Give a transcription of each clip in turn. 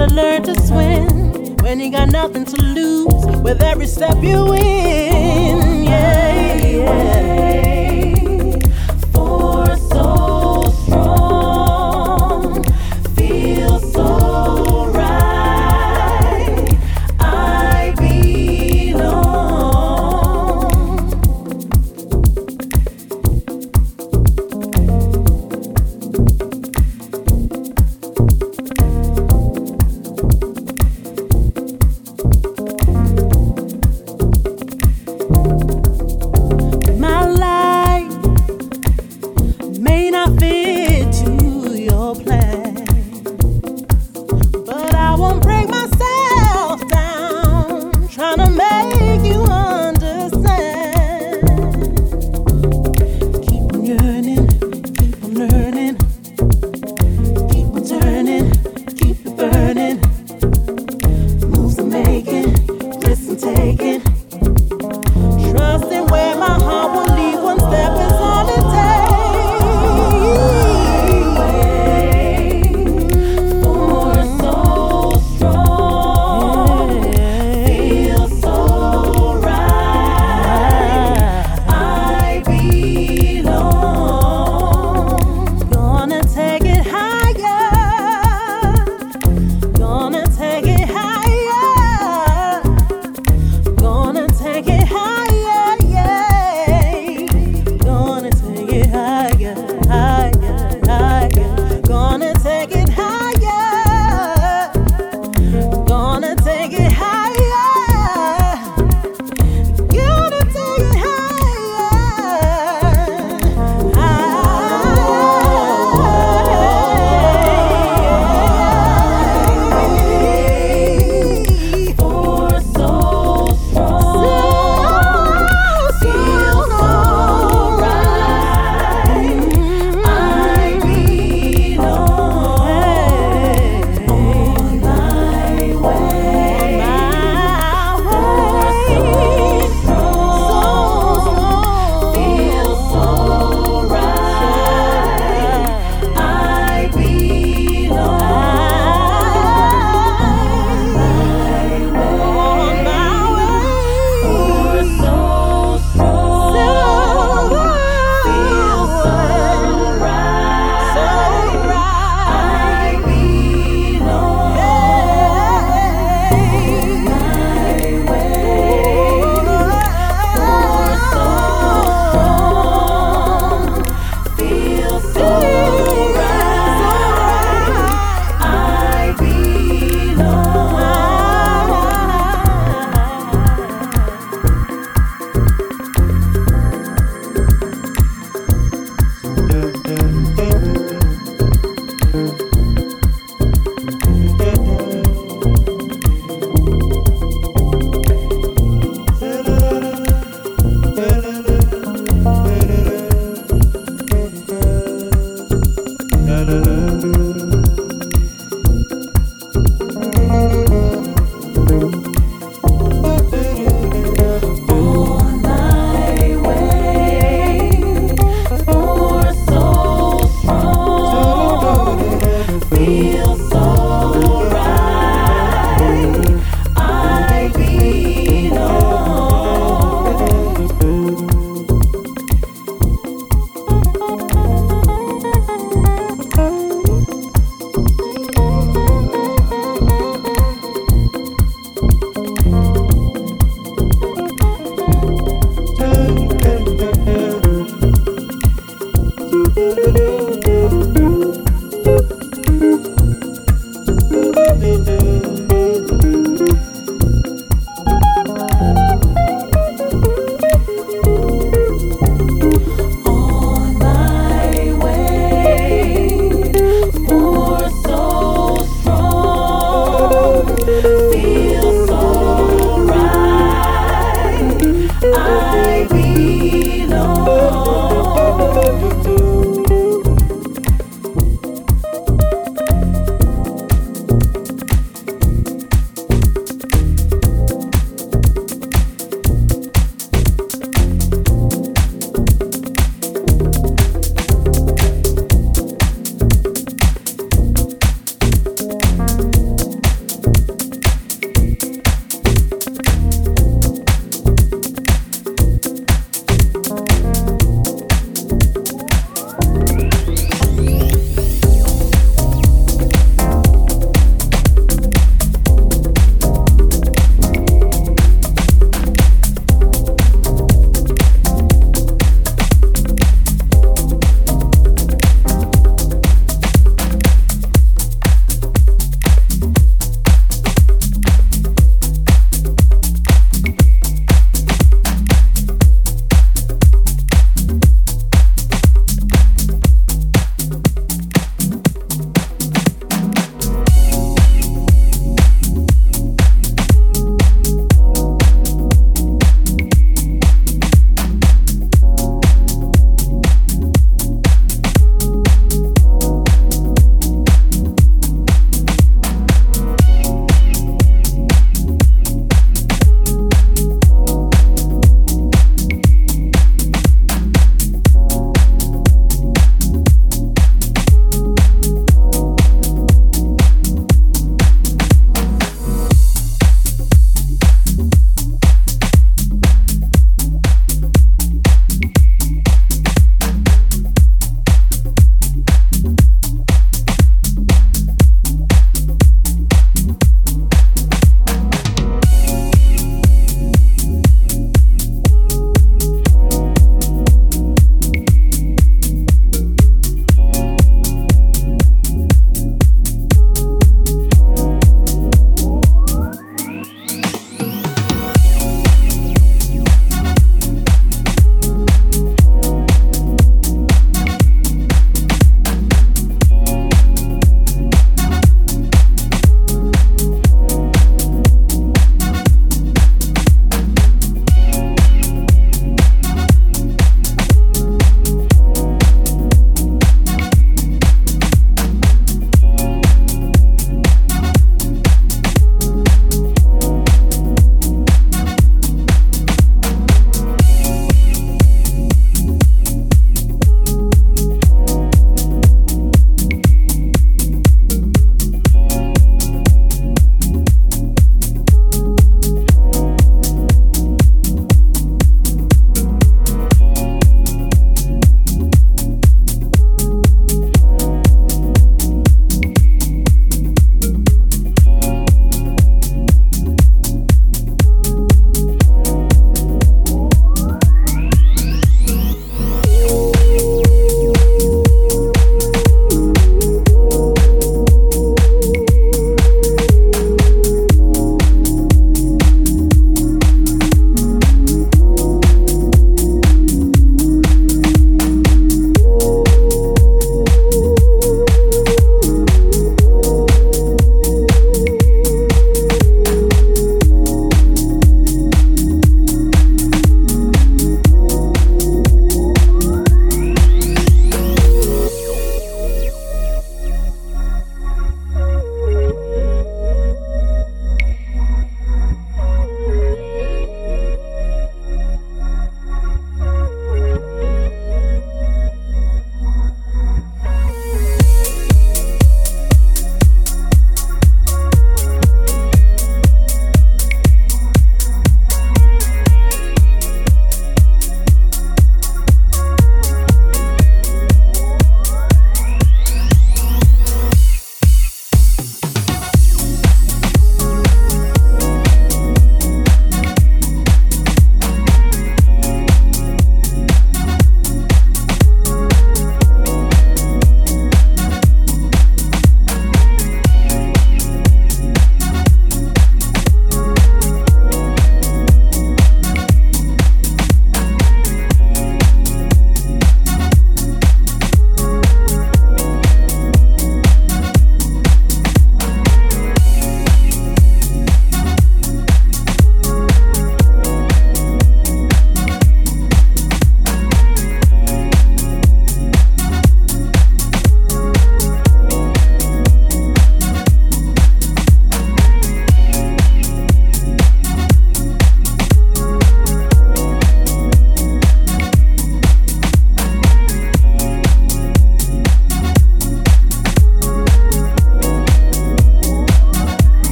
gotta learn to swim when you got nothing to lose with every step you win. Yeah, yeah.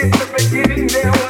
It's the beginning, now.